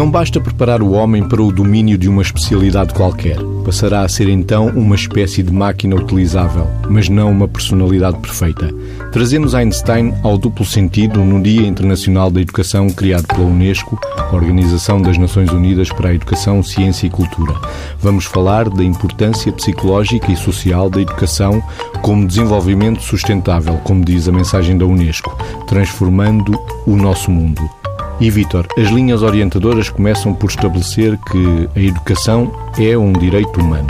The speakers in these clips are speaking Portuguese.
Não basta preparar o homem para o domínio de uma especialidade qualquer. Passará a ser então uma espécie de máquina utilizável, mas não uma personalidade perfeita. Trazemos Einstein ao duplo sentido no Dia Internacional da Educação criado pela Unesco, Organização das Nações Unidas para a Educação, Ciência e Cultura. Vamos falar da importância psicológica e social da educação como desenvolvimento sustentável, como diz a mensagem da Unesco, transformando o nosso mundo. E, Vítor, as linhas orientadoras começam por estabelecer que a educação é um direito humano,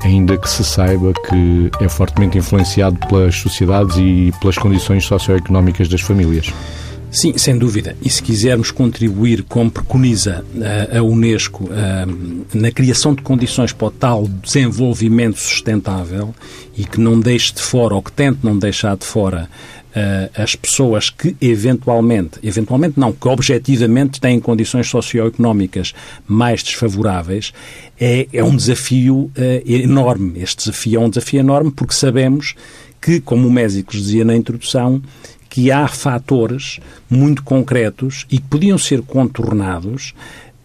ainda que se saiba que é fortemente influenciado pelas sociedades e pelas condições socioeconómicas das famílias. Sim, sem dúvida. E se quisermos contribuir, como preconiza a, a Unesco, a, na criação de condições para o tal desenvolvimento sustentável e que não deixe de fora, ou que tente não deixar de fora, as pessoas que eventualmente, eventualmente não, que objetivamente têm condições socioeconómicas mais desfavoráveis, é, é um desafio uh, enorme. Este desafio é um desafio enorme porque sabemos que, como o Mésicles dizia na introdução, que há fatores muito concretos e que podiam ser contornados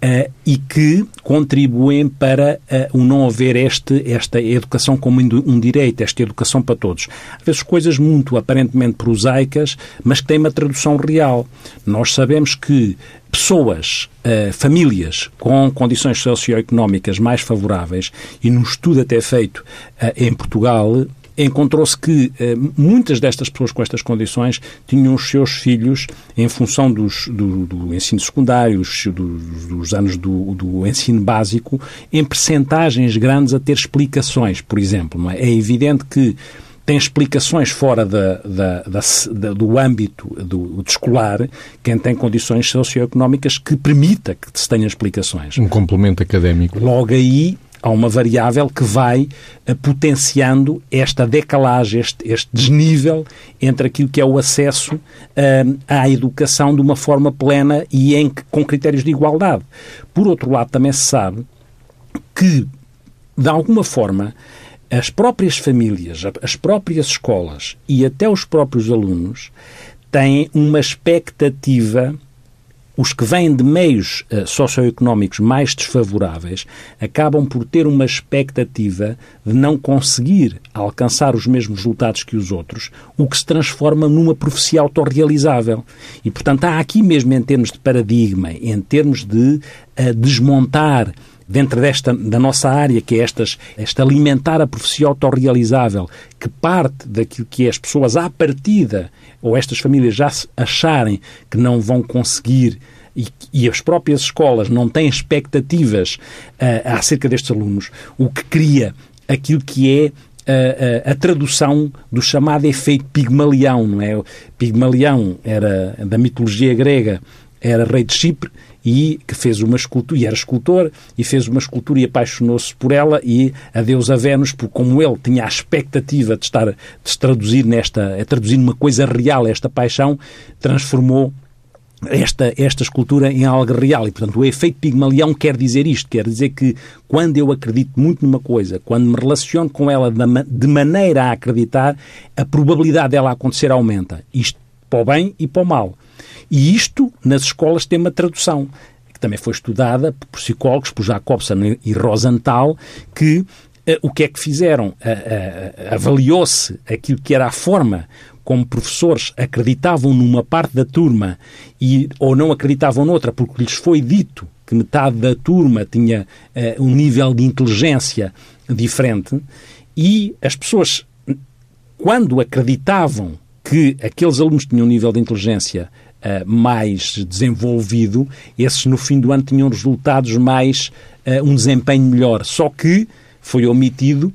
Uh, e que contribuem para uh, o não haver este, esta educação como um direito, esta educação para todos. Às vezes coisas muito aparentemente prosaicas, mas que têm uma tradução real. Nós sabemos que pessoas, uh, famílias com condições socioeconómicas mais favoráveis, e num estudo até feito em Portugal, encontrou-se que eh, muitas destas pessoas com estas condições tinham os seus filhos, em função dos, do, do, ensino secundário, dos, dos anos do, do, ensino básico, em percentagens grandes a ter explicações, por exemplo. É? é? evidente que tem explicações fora da, da, da, do âmbito do, do, escolar, quem tem condições socioeconómicas que permita que se tenha explicações. Um complemento académico. Logo aí há uma variável que vai uh, potenciando esta decalagem, este, este, desnível entre aquilo que é o acesso uh, à educação de uma forma plena e em, com critérios de igualdade. Por outro lado, também se sabe que, de alguma forma, as próprias famílias, as próprias escolas e até os próprios alunos têm uma expectativa os que vêm de meios uh, socioeconómicos mais desfavoráveis acabam por ter uma expectativa de não conseguir alcançar os mesmos resultados que os outros, o que se transforma numa profecia autorrealizável. E, portanto, há aqui mesmo, em termos de paradigma, em termos de uh, desmontar dentro desta da nossa área, que é estas, esta alimentar a profecia autorrealizável, que parte daquilo que as pessoas à partida, ou estas famílias já acharem que não vão conseguir e, e, as próprias escolas não têm expectativas uh, acerca destes alunos, o que cria aquilo que é a, a, a, tradução do chamado efeito Pigmalião, não é? Pigmalião era da mitologia grega, era rei de Chipre e que fez uma escultura, e era escultor, e fez uma escultura e apaixonou-se por ela e a deusa Vênus, porque como ele tinha a expectativa de estar, de se traduzir nesta, a traduzir numa coisa real esta paixão, transformou esta, esta escultura em algo real. E, portanto, o efeito Pigmalião quer dizer isto. Quer dizer que quando eu acredito muito numa coisa, quando me relaciono com ela de maneira a acreditar, a probabilidade dela acontecer aumenta. Isto para o bem e para o mal. E isto, nas escolas, tem uma tradução que também foi estudada por psicólogos, por Jacobson e Rosenthal, que uh, o que é que fizeram? Uh, uh, Avaliou-se aquilo que era a forma como professores acreditavam numa parte da turma e, ou não acreditavam noutra, porque lhes foi dito que metade da turma tinha um nível de inteligência diferente, e as pessoas, quando acreditavam que aqueles alunos tinham um nível de inteligência uh, mais desenvolvido, esses no fim do ano tinham resultados mais, uh, um desempenho melhor. Só que foi omitido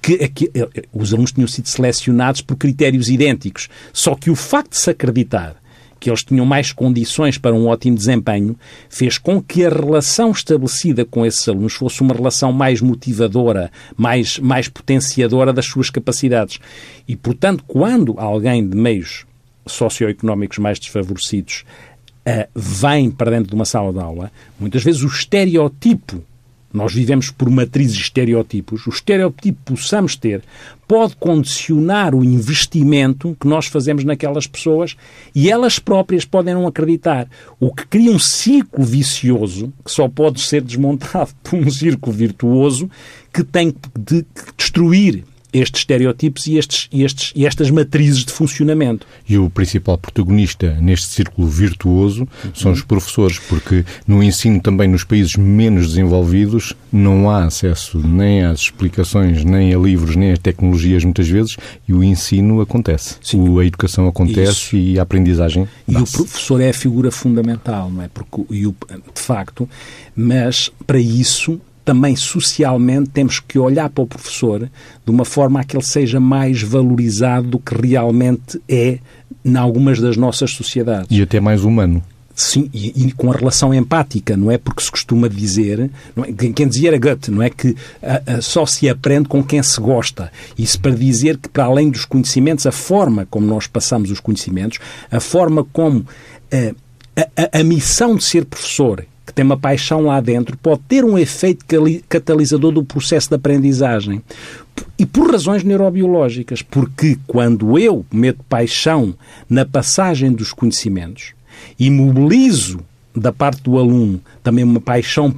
que, uh, os alunos tinham sido selecionados por critérios idênticos. Só que o facto de se acreditar que eles tinham mais condições para um ótimo desempenho, fez com que a relação estabelecida com esses alunos fosse uma relação mais motivadora, mais, mais potenciadora das suas capacidades. E, portanto, quando alguém de meios socioeconómicos mais desfavorecidos uh, vêm para dentro de uma sala de aula, muitas vezes o estereotipo nós vivemos por matrizes estereotipos, o estereotipo que possamos ter pode condicionar o investimento que nós fazemos naquelas pessoas e elas próprias podem não acreditar. O que cria um ciclo vicioso que só pode ser desmontado por um círculo virtuoso que tem de destruir estes estereótipos e, estes, e, estes, e estas matrizes de funcionamento. E o principal protagonista neste círculo virtuoso uhum. são os professores, porque no ensino também nos países menos desenvolvidos não há acesso nem às explicações, nem a livros, nem a tecnologias muitas vezes, e o ensino acontece. Sim. A educação acontece Isso. e a aprendizagem. E o professor é a figura fundamental, não é? Porque, e o, de facto, mas para isso também socialmente temos que olhar para o professor de uma forma a que ele seja mais valorizado do que realmente é em algumas das nossas sociedades. E até mais humano. Sim, e, e, com a relação empática, não é? Porque se costuma dizer, é? quem dizia era Goethe, não é? Que a, a, só se aprende com quem se gosta. Isso para dizer que, para além dos conhecimentos, a forma como nós passamos os conhecimentos, a forma como eh, a, a, a missão de ser professor que tem uma paixão lá dentro, pode ter um efeito catalisador do processo de aprendizagem. E por razões neurobiológicas, porque quando eu meto paixão na passagem dos conhecimentos e mobilizo da parte do aluno também uma paixão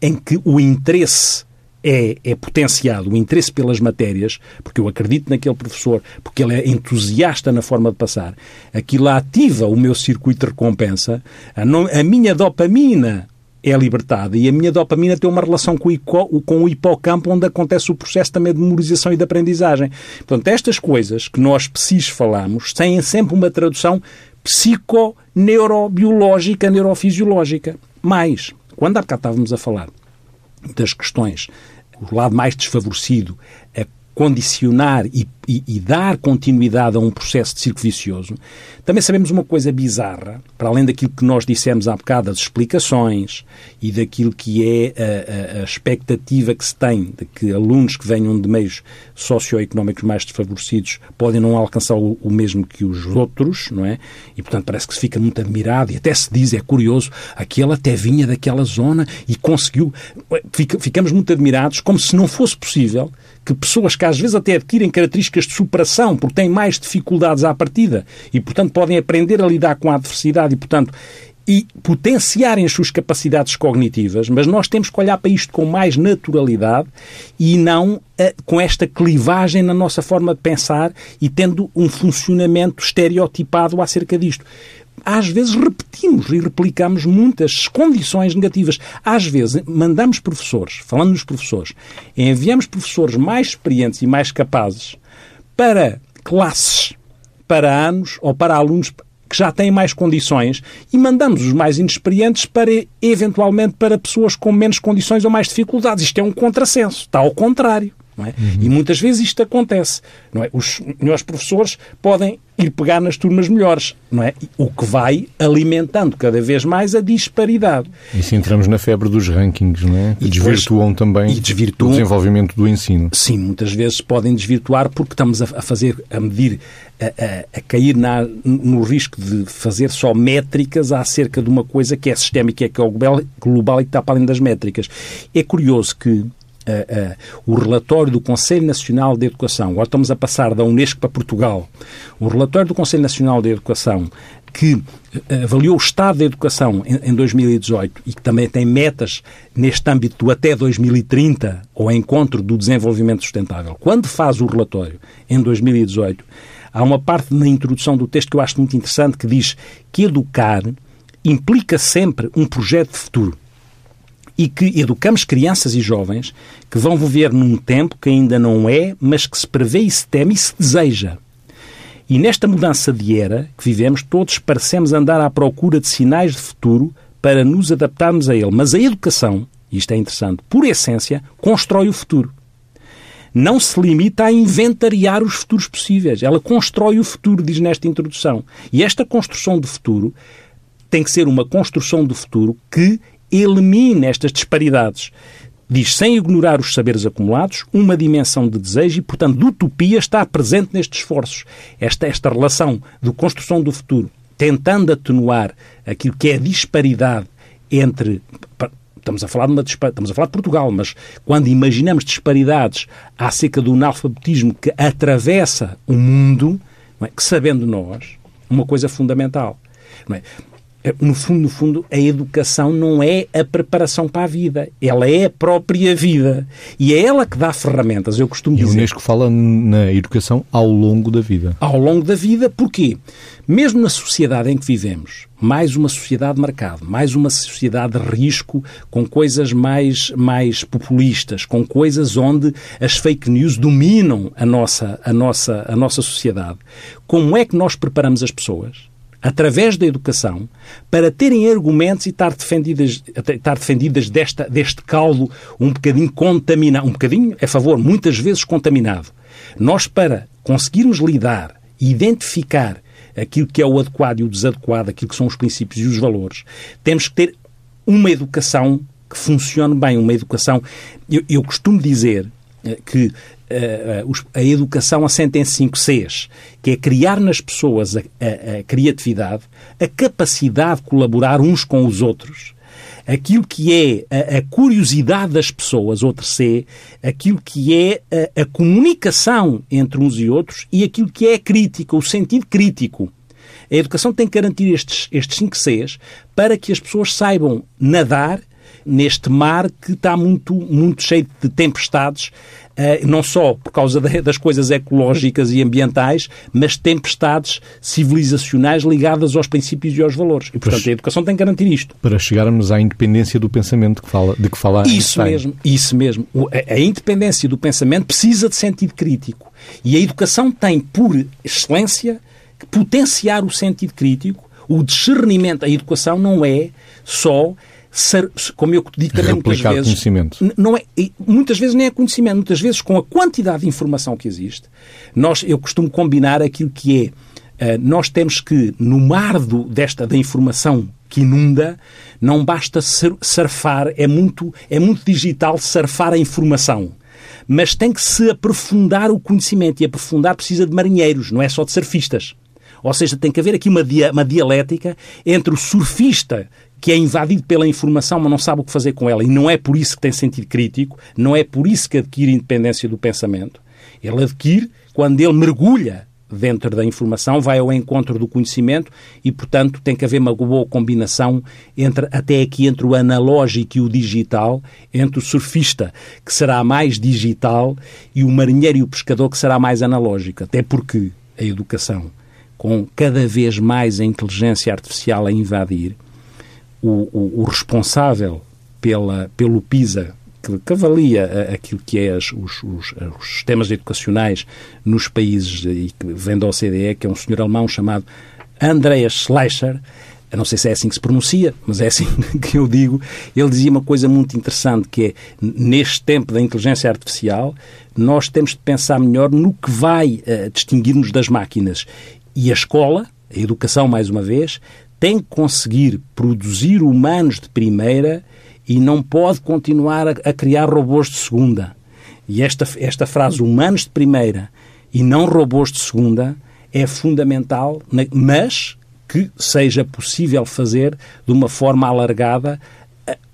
em que o interesse é, é potenciado o interesse pelas matérias, porque eu acredito naquele professor, porque ele é entusiasta na forma de passar, aquilo ativa o meu circuito de recompensa, a, não, a minha dopamina é libertada e a minha dopamina tem uma relação com o, com o hipocampo onde acontece o processo também de memorização e de aprendizagem. Portanto, estas coisas que nós precis falamos têm sempre uma tradução psico-neurobiológica, neurofisiológica. Mais, quando há bocado estávamos a falar das questões, o lado mais desfavorecido, a condicionar e, e, e, dar continuidade a um processo de círculo vicioso, também sabemos uma coisa bizarra, para além daquilo que nós dissemos há bocado, das explicações e daquilo que é a, a, a expectativa que se tem de que alunos que venham de meios socioeconómicos mais desfavorecidos podem não alcançar o, o, mesmo que os outros, não é? E, portanto, parece que se fica muito admirado e até se diz, é curioso, aquele até vinha daquela zona e conseguiu. Fica, ficamos muito admirados, como se não fosse possível que pessoas que às vezes até adquirem características de superação porque têm mais dificuldades à partida e, portanto, podem aprender a lidar com a adversidade e, portanto, e potenciarem as suas capacidades cognitivas, mas nós temos que olhar para isto com mais naturalidade e não uh, com esta clivagem na nossa forma de pensar e tendo um funcionamento estereotipado acerca disto às vezes repetimos e replicamos muitas condições negativas. Às vezes mandamos professores, falando nos professores, enviamos professores mais experientes e mais capazes para classes, para anos ou para alunos que já têm mais condições e mandamos os mais inexperientes para, eventualmente, para pessoas com menos condições ou mais dificuldades. Isto é um contrassenso. Está ao contrário. É? Uhum. E muitas vezes isto acontece. Não é? Os melhores professores podem ir pegar nas turmas melhores, não é? O que vai alimentando cada vez mais a disparidade. E se entramos na febre dos rankings, não é? Que e desvirtuam também e desvirtuam, o desenvolvimento do ensino. Sim, muitas vezes podem desvirtuar porque estamos a, fazer, a medir, a, a, a cair na, no risco de fazer só métricas acerca de uma coisa que é sistémica, que é global, global e que está para além das métricas. É curioso que o relatório do Conselho Nacional de Educação, agora estamos a passar da Unesco para Portugal, o relatório do Conselho Nacional de Educação que avaliou o estado da educação em, 2018 e que também tem metas neste âmbito do até 2030, ou encontro do desenvolvimento sustentável, quando faz o relatório em 2018, há uma parte na introdução do texto que eu acho muito interessante que diz que educar implica sempre um projeto de futuro e que educamos crianças e jovens que vão viver num tempo que ainda não é, mas que se prevê e se teme e se deseja. E nesta mudança de era que vivemos, todos parecemos andar à procura de sinais de futuro para nos adaptarmos a ele. Mas a educação, isto é interessante, por essência, constrói o futuro. Não se limita a inventariar os futuros possíveis. Ela constrói o futuro, diz nesta introdução. E esta construção de futuro tem que ser uma construção do futuro que elimine estas disparidades. Diz, sem ignorar os saberes acumulados, uma dimensão de desejo e, portanto, de utopia está presente nestes esforços. Esta, esta relação de construção do futuro, tentando atenuar aquilo que é a disparidade entre estamos a falar de uma estamos a falar de Portugal, mas quando imaginamos disparidades acerca do analfabetismo que atravessa o mundo, é? que sabendo nós uma coisa fundamental, é? É, no fundo, no fundo, a educação não é a preparação para a vida, ela é a própria vida. E é ela que dá ferramentas, eu costumo e dizer. E o Unesco fala na educação ao longo da vida. Ao longo da vida, porquê? Mesmo na sociedade em que vivemos, mais uma sociedade de mercado, mais uma sociedade de risco, com coisas mais, mais populistas, com coisas onde as fake news dominam a nossa, a, nossa, a nossa sociedade. Como é que nós preparamos as pessoas? Através da educação, para terem argumentos e estar defendidas, estar defendidas desta, deste caldo um bocadinho contaminado, um bocadinho, a favor, muitas vezes contaminado. Nós, para conseguirmos lidar e identificar aquilo que é o adequado e o desadequado, aquilo que são os princípios e os valores, temos que ter uma educação que funcione bem, uma educação. Eu, eu costumo dizer que a, a, educação assenta em cinco Cs, que é criar nas pessoas a, a, a criatividade, a capacidade de colaborar uns com os outros, aquilo que é a, a, curiosidade das pessoas, outro C, aquilo que é a, a, comunicação entre uns e outros e aquilo que é a crítica, o sentido crítico. A educação tem que garantir estes, estes cinco Cs para que as pessoas saibam nadar neste mar que está muito, muito cheio de tempestades, eh, não só por causa das coisas ecológicas e ambientais, mas tempestades civilizacionais ligadas aos princípios e aos valores. E, portanto, a educação tem que garantir isto. Para chegarmos à independência do pensamento que fala, de que fala Isso Einstein. mesmo, isso mesmo. A independência do pensamento precisa de sentido crítico. E a educação tem, por excelência, que potenciar o sentido crítico, o discernimento. A educação não é só como eu digo também muitas vezes, conhecimento. não é, muitas vezes nem é conhecimento, muitas vezes com a quantidade de informação que existe, nós, eu costumo combinar aquilo que é, uh, nós temos que, no mar do, desta, da informação que inunda, não basta surfar, é muito, é muito digital surfar a informação. Mas tem que se aprofundar o conhecimento, e aprofundar precisa de marinheiros, não é só de surfistas. Ou seja, tem que haver aqui uma, dia, uma dialética entre o surfista que é invadido pela informação, mas não sabe o que fazer com ela. E não é por isso que tem sentido crítico, não é por isso que adquire independência do pensamento. Ele adquire quando ele mergulha dentro da informação, vai ao encontro do conhecimento e, portanto, tem que haver uma boa combinação entre, até aqui entre o analógico e o digital, entre o surfista, que será mais digital, e o marinheiro e o pescador, que será mais analógico. Até porque a educação, com cada vez mais a inteligência artificial a invadir, o, o, o responsável pela, pelo PISA, que, que avalia aquilo que é as, os, os, os, sistemas educacionais nos países e que vem da OCDE, que é um senhor alemão chamado Andreas Schleicher, não sei se é assim que se pronuncia, mas é assim que eu digo, ele dizia uma coisa muito interessante, que é, neste tempo da inteligência artificial, nós temos de pensar melhor no que vai uh, distinguir-nos das máquinas. E a escola, a educação, mais uma vez, tem que conseguir produzir humanos de primeira e não pode continuar a, a criar robôs de segunda. E esta, esta frase, humanos de primeira e não robôs de segunda, é fundamental, mas que seja possível fazer de uma forma alargada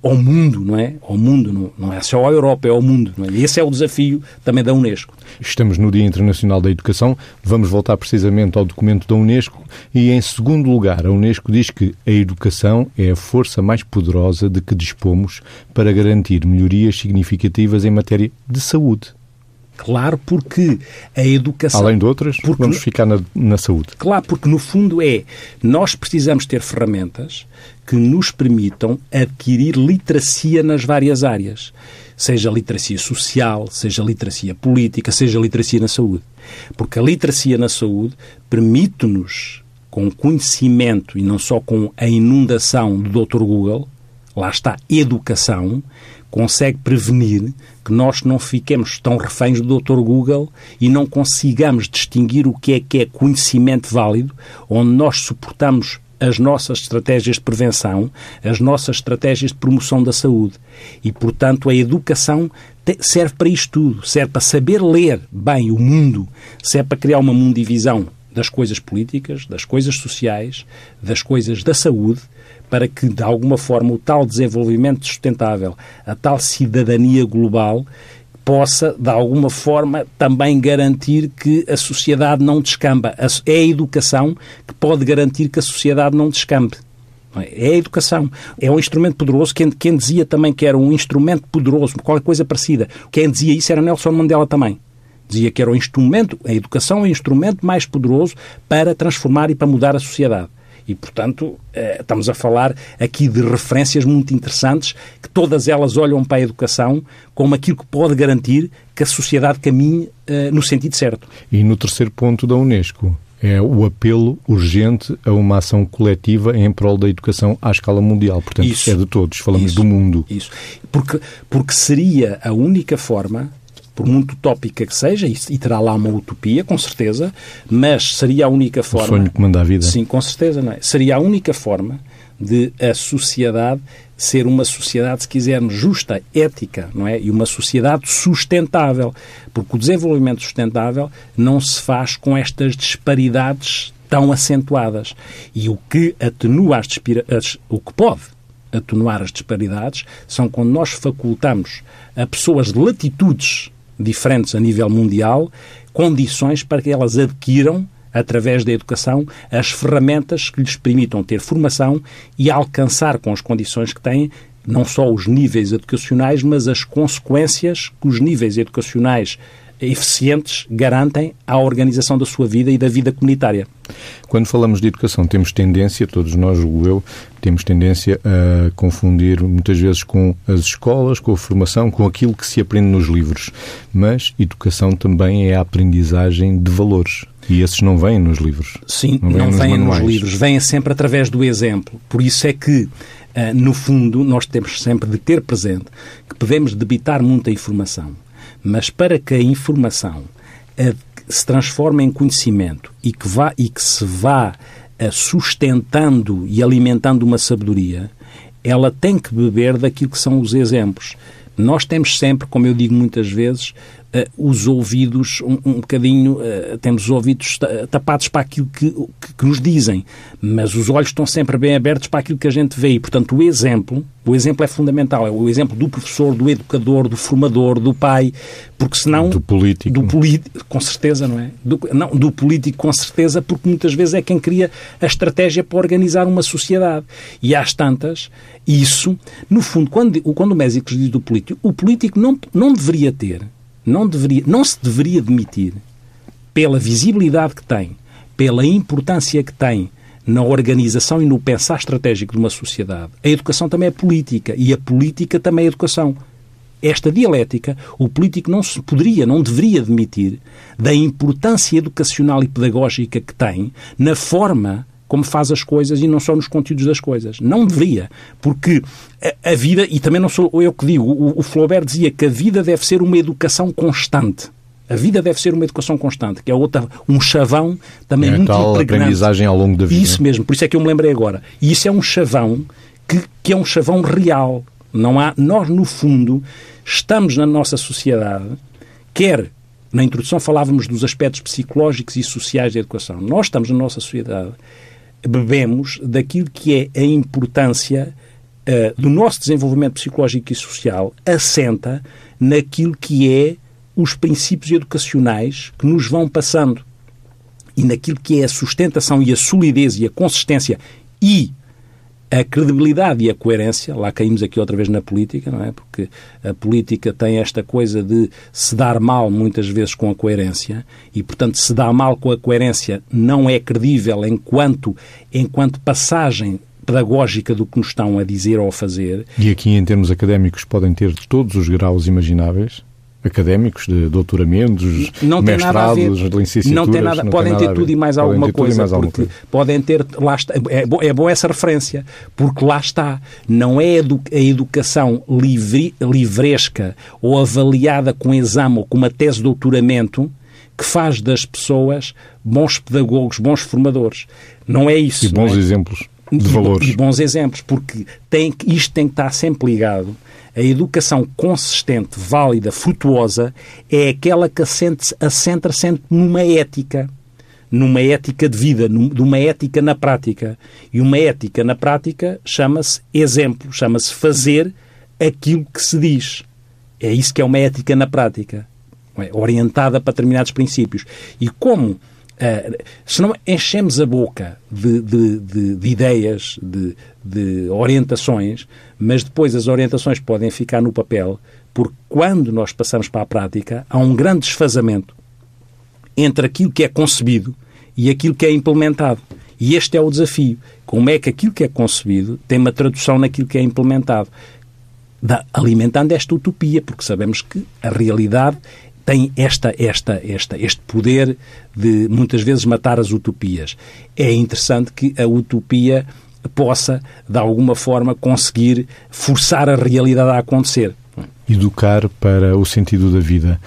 ao mundo, não é? Ao mundo, não, é só à Europa, é ao mundo. Não é? E esse é o desafio também da Unesco. Estamos no Dia Internacional da Educação, vamos voltar precisamente ao documento da Unesco e, em segundo lugar, a Unesco diz que a educação é a força mais poderosa de que dispomos para garantir melhorias significativas em matéria de saúde. Claro, porque a educação. Além de outras, porque, vamos ficar na, na saúde. Claro, porque no fundo é. Nós precisamos ter ferramentas que nos permitam adquirir literacia nas várias áreas. Seja literacia social, seja literacia política, seja literacia na saúde. Porque a literacia na saúde permite-nos, com conhecimento e não só com a inundação do Dr. Google, lá está educação, consegue prevenir que nós não fiquemos tão reféns do Dr. Google e não consigamos distinguir o que é que é conhecimento válido, onde nós suportamos as nossas estratégias de prevenção, as nossas estratégias de promoção da saúde. E, portanto, a educação serve para isto tudo. Serve para saber ler bem o mundo, serve para criar uma mundivisão das coisas políticas, das coisas sociais, das coisas da saúde, para que, de alguma forma, o tal desenvolvimento sustentável, a tal cidadania global, possa, de alguma forma, também garantir que a sociedade não descamba. É a educação que pode garantir que a sociedade não descambe. É a educação. É um instrumento poderoso. Quem, quem dizia também que era um instrumento poderoso, qualquer coisa parecida, quem dizia isso era Nelson Mandela também. Dizia que era o instrumento, a educação é o instrumento mais poderoso para transformar e para mudar a sociedade. E, portanto, eh, estamos a falar aqui de referências muito interessantes, que todas elas olham para a educação como aquilo que pode garantir que a sociedade caminhe eh, no sentido certo. E no terceiro ponto da Unesco, é o apelo urgente a uma ação coletiva em prol da educação à escala mundial. Portanto, isso, é de todos, falamos isso, do mundo. Isso. Porque, porque seria a única forma por muito utópica que seja, e, terá lá uma utopia, com certeza, mas seria a única forma. O sonho que manda a vida. Sim, com certeza, não é? Seria a única forma de a sociedade ser uma sociedade, se quisermos, justa, ética, não é? E uma sociedade sustentável. Porque o desenvolvimento sustentável não se faz com estas disparidades tão acentuadas. E o que atenua as, as o que pode atenuar as disparidades são quando nós facultamos a pessoas de latitudes diferentes a nível mundial, condições para que elas adquiram através da educação, as ferramentas que lhes permitam ter formação e alcançar, com as condições que têm, não só os níveis educacionais, mas as consequências que os níveis educacionais eficientes garantem à organização da sua vida e da vida comunitária. Quando falamos de educação, temos tendência, todos nós, julgo eu, temos tendência a confundir muitas vezes com as escolas, com a formação, com aquilo que se aprende nos livros. Mas educação também é a aprendizagem de valores. E esses não vêm nos livros. Sim, não vêm, não nos, vêm nos livros, vêm sempre através do exemplo. Por isso é que, eh, no fundo, nós temos sempre de ter presente que podemos debitar muita informação mas para que a informação se transforme em conhecimento e que, vá, e que se vá eh, sustentando e alimentando uma sabedoria, ela tem que beber daquilo que são os exemplos. Nós temos sempre, como eu digo muitas vezes, os ouvidos um, um bocadinho, uh, temos os ouvidos tapados para aquilo que, que, que, nos dizem, mas os olhos estão sempre bem abertos para aquilo que a gente vê. E, portanto, o exemplo, o exemplo é fundamental. É o exemplo do professor, do educador, do formador, do pai, porque senão... Do político. Do político, com certeza, não é? Do, não, do político, com certeza, porque muitas vezes é quem cria a estratégia para organizar uma sociedade. E às tantas, isso, no fundo, quando, quando o Mésico diz do político, o político não, não deveria ter não, deveria, não se deveria demitir pela visibilidade que tem, pela importância que tem na organização e no pensar estratégico de uma sociedade. A educação também é política e a política também é educação. Esta dialética, o político não se poderia, não deveria demitir da importância educacional e pedagógica que tem na forma como faz as coisas e não só nos conteúdos das coisas. Não deveria, porque a, a vida, e também não sou eu que digo, o, o Flaubert dizia que a vida deve ser uma educação constante. A vida deve ser uma educação constante, que é outra, um chavão também é muito tal aprendizagem ao longo da vida. Isso mesmo, por isso é que eu me lembrei agora. E isso é um chavão que, que é um chavão real. Não há, nós, no fundo, estamos na nossa sociedade, quer na introdução falávamos dos aspectos psicológicos e sociais da educação. Nós estamos na nossa sociedade bebemos daquilo que é a importância uh, do nosso desenvolvimento psicológico e social, assenta naquilo que é os princípios educacionais que nos vão passando e naquilo que é a sustentação e a solidez e a consistência e a credibilidade e a coerência, lá caímos aqui outra vez na política, não é? Porque a política tem esta coisa de se dar mal muitas vezes com a coerência e, portanto, se dá mal com a coerência não é credível enquanto, enquanto passagem pedagógica do que nos estão a dizer ou a fazer. E aqui, em termos académicos, podem ter todos os graus imagináveis? Académicos, de doutoramentos, não mestrados, de licenciaturas. Não tem nada, não podem tem ter tudo e mais alguma coisa, mais porque coisa. podem ter, lá está, é, é boa essa referência, porque lá está, não é a educação livre, livresca ou avaliada com exame ou com uma tese de doutoramento que faz das pessoas bons pedagogos, bons formadores. Não é isso. E bons é? exemplos de valores. E bons exemplos, porque tem, isto tem que estar sempre ligado a educação consistente, válida, frutuosa, é aquela que assenta sempre numa ética. numa ética de vida, de uma ética na prática. E uma ética na prática chama-se exemplo, chama-se fazer aquilo que se diz. É isso que é uma ética na prática, é? orientada para determinados princípios. E como Uh, se não enchemos a boca de, de, de, de ideias, de, orientações, mas depois as orientações podem ficar no papel, porque quando nós passamos para a prática, há um grande desfazamento entre aquilo que é concebido e aquilo que é implementado. E este é o desafio. Como é que aquilo que é concebido tem uma tradução naquilo que é implementado? Da, alimentando esta utopia, porque sabemos que a realidade tem esta, esta, esta, este poder de muitas vezes matar as utopias. É interessante que a utopia possa, de alguma forma, conseguir forçar a realidade a acontecer. Educar para o sentido da vida.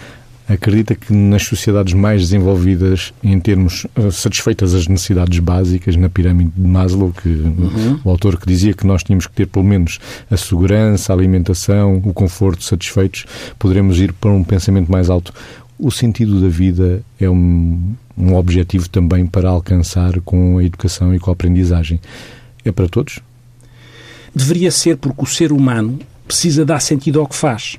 Acredita que nas sociedades mais desenvolvidas, em termos uh, satisfeitas as necessidades básicas, na pirâmide de Maslow, que uhum. o autor que dizia que nós tínhamos que ter pelo menos a segurança, a alimentação, o conforto satisfeitos, poderemos ir para um pensamento mais alto. O sentido da vida é um, um objetivo também para alcançar com a educação e com a aprendizagem. É para todos? Deveria ser porque o ser humano precisa dar sentido ao que faz.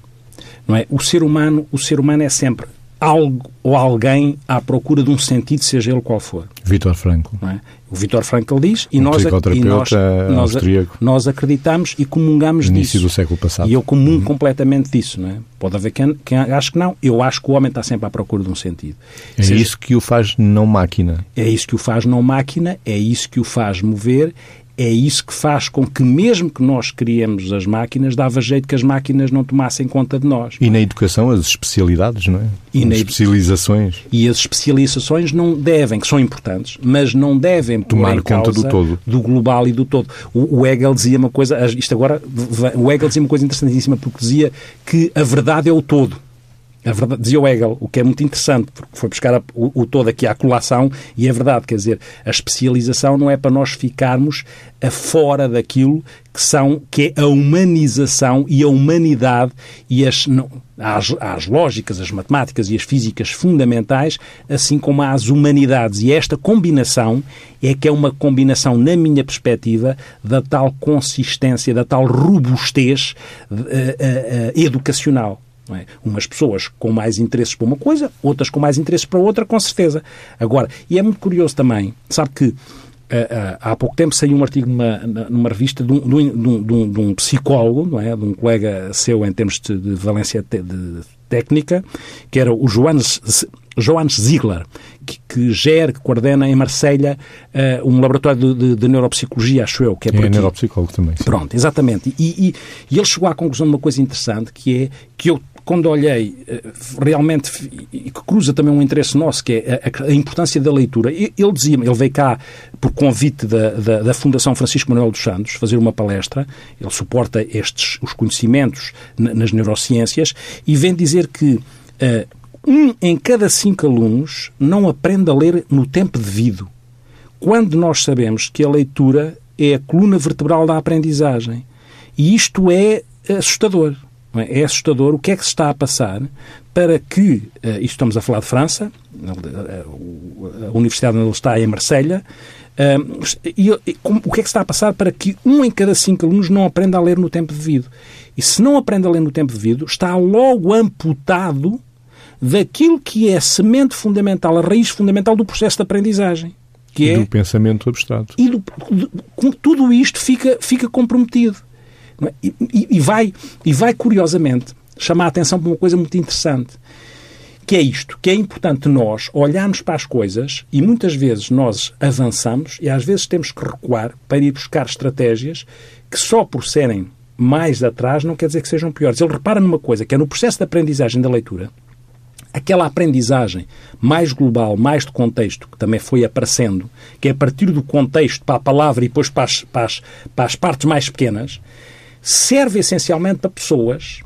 Não é? O ser humano, o ser humano é sempre algo ou alguém à procura de um sentido, seja ele qual for. Vitor Franco. É? O Vitor Franco diz e, um nós, e nós, nós, nós, acreditamos e comungamos Início disso. do século passado. E eu comungo uhum. completamente disso. Não é? Pode haver quem, quem acho que não. Eu acho que o homem está sempre à procura de um sentido. É seja, isso que o faz não máquina. É isso que o faz não máquina, é isso que o faz mover, é isso que faz com que, mesmo que nós criemos as máquinas, dava jeito que as máquinas não tomassem conta de nós. E na educação, as especialidades, não é? E as especializações. E as especializações não devem, que são importantes, mas não devem tomar conta do todo. Do global e do todo. O, o Hegel dizia uma coisa, isto agora, o Hegel dizia uma coisa interessantíssima, porque dizia que a verdade é o todo. A verdade, dizia o Hegel, o que é muito interessante, porque foi buscar a, o, o, todo aqui à colação, e é verdade, quer dizer, a especialização não é para nós ficarmos a fora daquilo que são, que é a humanização e a humanidade e as, não, as, as lógicas, as matemáticas e as físicas fundamentais, assim como as humanidades. E esta combinação é que é uma combinação, na minha perspectiva, da tal consistência, da tal robustez uh, uh, uh, educacional. É? Umas pessoas com mais interesses para uma coisa, outras com mais interesses para outra, com certeza. Agora, e é muito curioso também, sabe que uh, uh, há pouco tempo saiu um artigo numa, numa revista de um, de, um, de, um, psicólogo, não é? de um colega seu em termos de, de valência te, de técnica, que era o Johannes, Johannes Ziegler, que, que gera, que coordena em Marselha uh, um laboratório de, de, de, neuropsicologia, acho eu, que é por é neuropsicólogo também. Sim. Pronto, exatamente. E, e, e, ele chegou à conclusão de uma coisa interessante, que é que eu quando olhei eh, realmente, e que cruza também um interesse nosso, que é a, a importância da leitura, ele dizia-me, ele veio cá por convite da, da, da, Fundação Francisco Manuel dos Santos fazer uma palestra, ele suporta estes, os conhecimentos nas neurociências, e vem dizer que uh, um em cada cinco alunos não aprende a ler no tempo devido. Quando nós sabemos que a leitura é a coluna vertebral da aprendizagem. E isto é assustador. É? é assustador o que é que se está a passar para que, uh, isto estamos a falar de França, a Universidade onde ele está é em Marselha, uh, e, o que é que se está a passar para que um em cada cinco alunos não aprenda a ler no tempo devido? E se não aprende a ler no tempo devido, está logo amputado daquilo que é a semente fundamental, a raiz fundamental do processo de aprendizagem. Que e é, do pensamento abstrato. E do, do, tudo isto fica, fica comprometido. É? E, e, vai, e vai, curiosamente, chamar a atenção para uma coisa muito interessante, que é isto, que é importante nós olharmos para as coisas e muitas vezes nós avançamos e às vezes temos que recuar para ir buscar estratégias que só por serem mais atrás não quer dizer que sejam piores. Ele repara numa coisa, que é no processo de aprendizagem da leitura, aquela aprendizagem mais global, mais de contexto, que também foi aparecendo, que é a partir do contexto para a palavra e depois para as, para as, para as partes mais pequenas, serve essencialmente para pessoas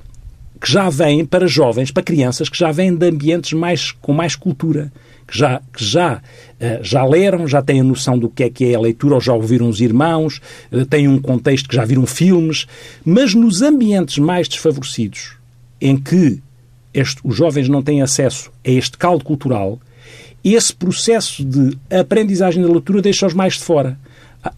que já vêm, para jovens, para crianças que já vêm de ambientes mais, com mais cultura, que já, que já, eh, já leram, já têm a noção do que é que é a leitura, ou já ouviram os irmãos, eh, têm um contexto que já viram filmes, mas nos ambientes mais desfavorecidos, em que este, os jovens não têm acesso a este caldo cultural, esse processo de aprendizagem da leitura deixa-os mais de fora.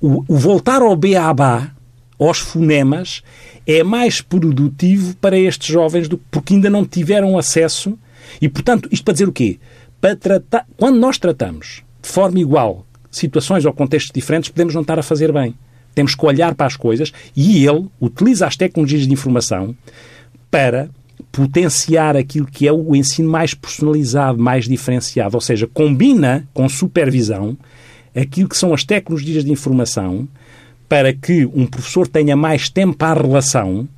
O, o voltar ao beabá, aos fonemas, é mais produtivo para estes jovens do, porque ainda não tiveram acesso. E, portanto, isto para dizer o quê? Para tratar, quando nós tratamos de forma igual situações ou contextos diferentes, podemos não estar a fazer bem. Temos que olhar para as coisas e ele utiliza as tecnologias de informação para potenciar aquilo que é o ensino mais personalizado, mais diferenciado, ou seja, combina com supervisão aquilo que são as tecnologias de informação para que um professor tenha mais tempo a relação,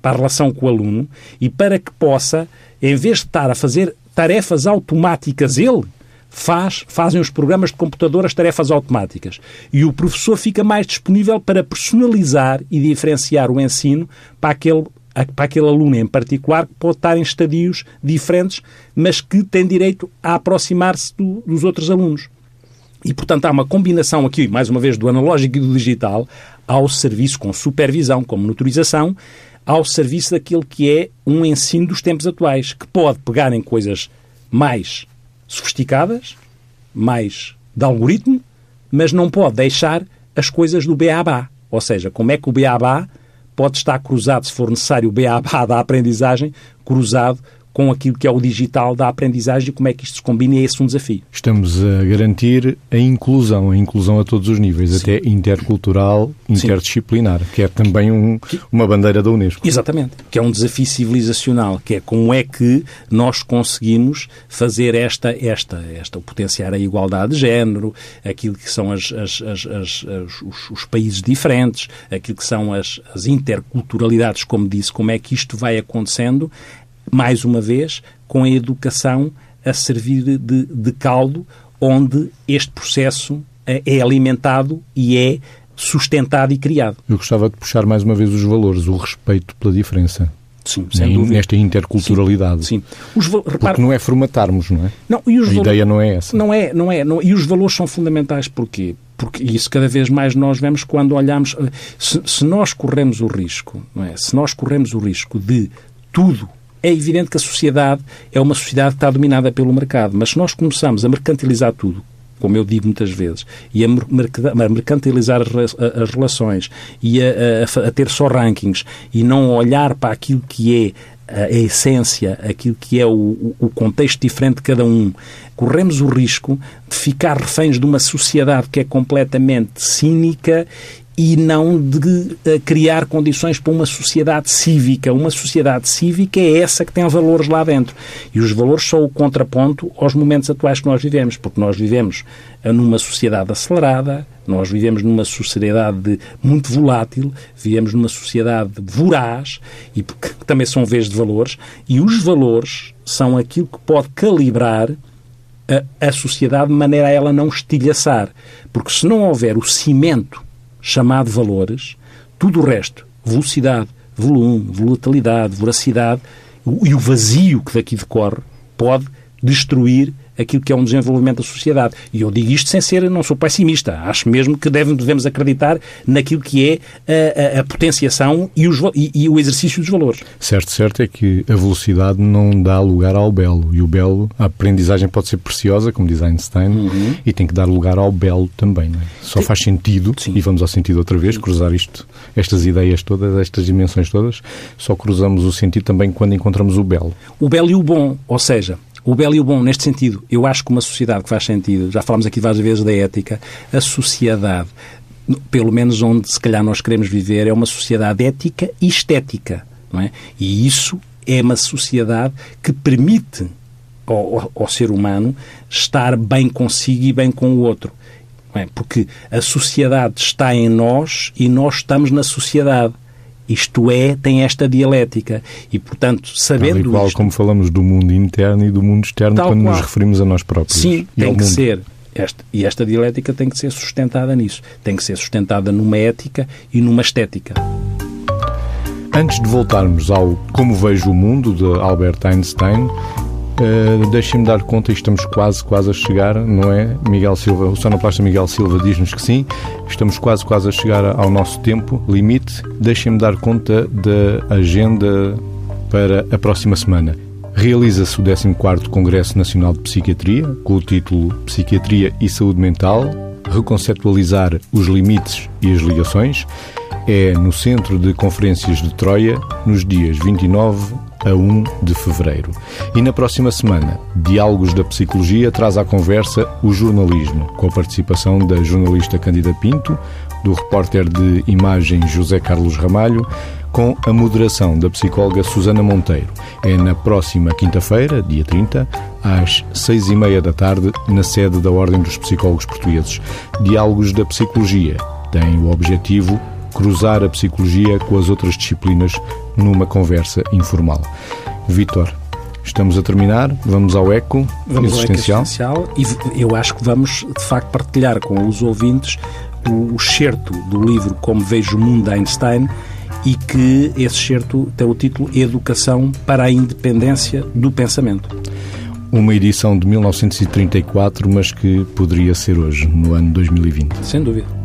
para a relação com o aluno e para que possa, em vez de estar a fazer tarefas automáticas ele, faz, fazem os programas de computador as tarefas automáticas. E o professor fica mais disponível para personalizar e diferenciar o ensino para aquele para aquele aluno em particular que pode estar em estadios diferentes, mas que tem direito a aproximar-se do, dos outros alunos. E, portanto, há uma combinação aqui, mais uma vez, do analógico e do digital ao serviço com supervisão, com monitorização, ao serviço daquilo que é um ensino dos tempos atuais, que pode pegar em coisas mais sofisticadas, mais de algoritmo, mas não pode deixar as coisas do beabá. Ou seja, como é que o beabá pode estar cruzado, se for necessário, o beabá da aprendizagem, cruzado com aquilo que é o digital da aprendizagem e como é que isto se combina e é esse um desafio. Estamos a garantir a inclusão, a inclusão a todos os níveis, Sim. até intercultural, interdisciplinar, Sim. que é também um, uma bandeira da Unesco. Exatamente, que é um desafio civilizacional, que é como é que nós conseguimos fazer esta, esta, esta potenciar a igualdade de género, aquilo que são as, as, as, os, os, países diferentes, aquilo que são as, as interculturalidades, como disse, como é que isto vai acontecendo mais uma vez, com a educação a servir de, de caldo, onde este processo é, é alimentado e é sustentado e criado. Eu gostava de puxar mais uma vez os valores, o respeito pela diferença. Sim, sem dúvida. Nesta interculturalidade. Sim. sim. Os, Porque não é formatarmos, não é? Não, e os a ideia não é essa. Não é, não é. Não, e os valores são fundamentais porquê? Porque isso cada vez mais nós vemos quando olhamos. Se, se nós corremos o risco, não é? Se nós corremos o risco de tudo é evidente que a sociedade é uma sociedade que está dominada pelo mercado, mas se nós começamos a mercantilizar tudo, como eu digo muitas vezes, e a, mercantilizar as relações e a, a, a, ter só rankings e não olhar para aquilo que é a essência, aquilo que é o, o contexto diferente de cada um, corremos o risco de ficar reféns de uma sociedade que é completamente cínica e não de uh, criar condições para uma sociedade cívica. Uma sociedade cívica é essa que tem valores lá dentro. E os valores são o contraponto aos momentos atuais que nós vivemos, porque nós vivemos eh, numa sociedade acelerada, nós vivemos numa sociedade muito volátil, vivemos numa sociedade voraz, e também são vez de valores, e os valores são aquilo que pode calibrar a, a sociedade de maneira a ela não estilhaçar. Porque se não houver o cimento chamado valores, tudo o resto, velocidade, volume, volatilidade, voracidade e o vazio que daqui decorre pode destruir aquilo que é um desenvolvimento da sociedade. E eu digo isto sem ser, não sou pessimista. Acho mesmo que deve, devemos acreditar naquilo que é a, a, a potenciação e, os, e, e, o exercício dos valores. Certo, certo é que a velocidade não dá lugar ao belo. E o belo, a aprendizagem pode ser preciosa, como diz Einstein, uhum. e tem que dar lugar ao belo também. É? Só Sim. faz sentido, Sim. e vamos ao sentido outra vez, cruzar isto, estas ideias todas, estas dimensões todas, só cruzamos o sentido também quando encontramos o belo. O belo e o bom, ou seja, o belo e o bom, neste sentido, eu acho que uma sociedade que faz sentido, já falamos aqui várias vezes da ética, a sociedade, pelo menos onde se calhar nós queremos viver, é uma sociedade ética e estética. Não é? E isso é uma sociedade que permite ao, ao ser humano estar bem consigo e bem com o outro. É? Porque a sociedade está em nós e nós estamos na sociedade. Isto é, tem esta dialética. E, portanto, sabendo Tal qual isto, como falamos do mundo interno e do mundo externo quando qual. nos referimos a nós próprios. Sim, tem que mundo. ser. Esta, e esta dialética tem que ser sustentada nisso. Tem que ser sustentada numa ética e numa estética. Antes de voltarmos ao Como Vejo o Mundo, de Albert Einstein, Uh, Deixem-me dar conta, estamos quase, quase a chegar, não é? Miguel Silva, o sonoplasta Miguel Silva diz-nos que sim, estamos quase, quase a chegar ao nosso tempo limite. Deixem-me dar conta da agenda para a próxima semana. Realiza-se o 14º Congresso Nacional de Psiquiatria, com o título Psiquiatria e Saúde Mental, reconceptualizar os limites e as ligações, é no Centro de Conferências de Troia, nos dias 29 a 1 de fevereiro. E na próxima semana, Diálogos da Psicologia traz à conversa o jornalismo, com a participação da jornalista Cândida Pinto, do repórter de imagem José Carlos Ramalho, com a moderação da psicóloga Susana Monteiro. É na próxima quinta-feira, dia 30, às seis e meia da tarde, na sede da Ordem dos Psicólogos Portugueses. Diálogos da Psicologia tem o objetivo cruzar a psicologia com as outras disciplinas numa conversa informal. Vítor, estamos a terminar, vamos ao eco vamos existencial. Ao eco existencial e eu acho que vamos, de facto, partilhar com os ouvintes o excerto do livro Como Vejo o Mundo de Einstein e que esse excerto tem o título Educação para a Independência do Pensamento. Uma edição de 1934, mas que poderia ser hoje, no ano 2020. Sem dúvida.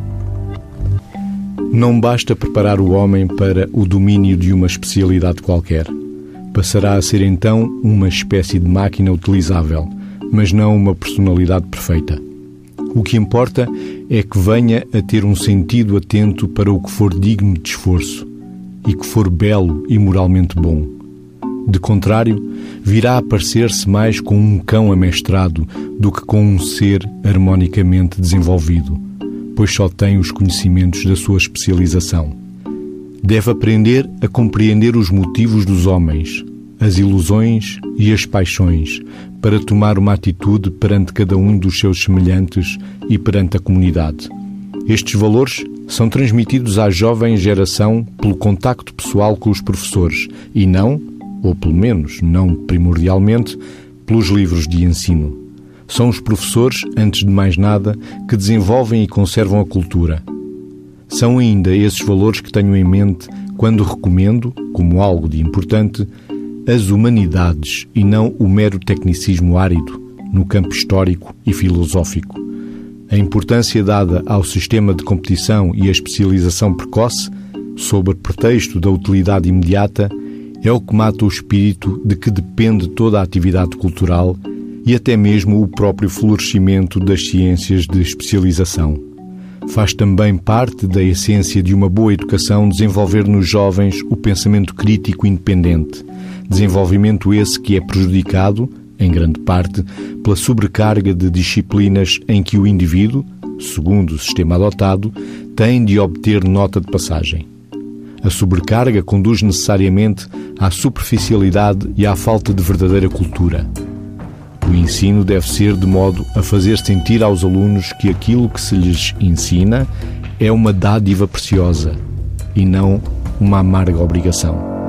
Não basta preparar o homem para o domínio de uma especialidade qualquer. Passará a ser então uma espécie de máquina utilizável, mas não uma personalidade perfeita. O que importa é que venha a ter um sentido atento para o que for digno de esforço e que for belo e moralmente bom. De contrário, virá a parecer-se mais com um cão amestrado do que com um ser harmonicamente desenvolvido pois só tem os conhecimentos da sua especialização. Deve aprender a compreender os motivos dos homens, as ilusões e as paixões, para tomar uma atitude perante cada um dos seus semelhantes e perante a comunidade. Estes valores são transmitidos à jovem geração pelo contacto pessoal com os professores e não, ou pelo menos não primordialmente, pelos livros de ensino. São os professores, antes de mais nada, que desenvolvem e conservam a cultura. São ainda esses valores que tenho em mente quando recomendo, como algo de importante, as humanidades e não o mero tecnicismo árido no campo histórico e filosófico. A importância dada ao sistema de competição e a especialização precoce, sob pretexto da utilidade imediata, é o que mata o espírito de que depende toda a atividade cultural e até mesmo o próprio florescimento das ciências de especialização. Faz também parte da essência de uma boa educação desenvolver nos jovens o pensamento crítico independente, desenvolvimento esse que é prejudicado, em grande parte, pela sobrecarga de disciplinas em que o indivíduo, segundo o sistema adotado, tem de obter nota de passagem. A sobrecarga conduz necessariamente à superficialidade e à falta de verdadeira cultura. O ensino deve ser de modo a fazer sentir aos alunos que aquilo que se lhes ensina é uma dádiva preciosa e não uma amarga obrigação.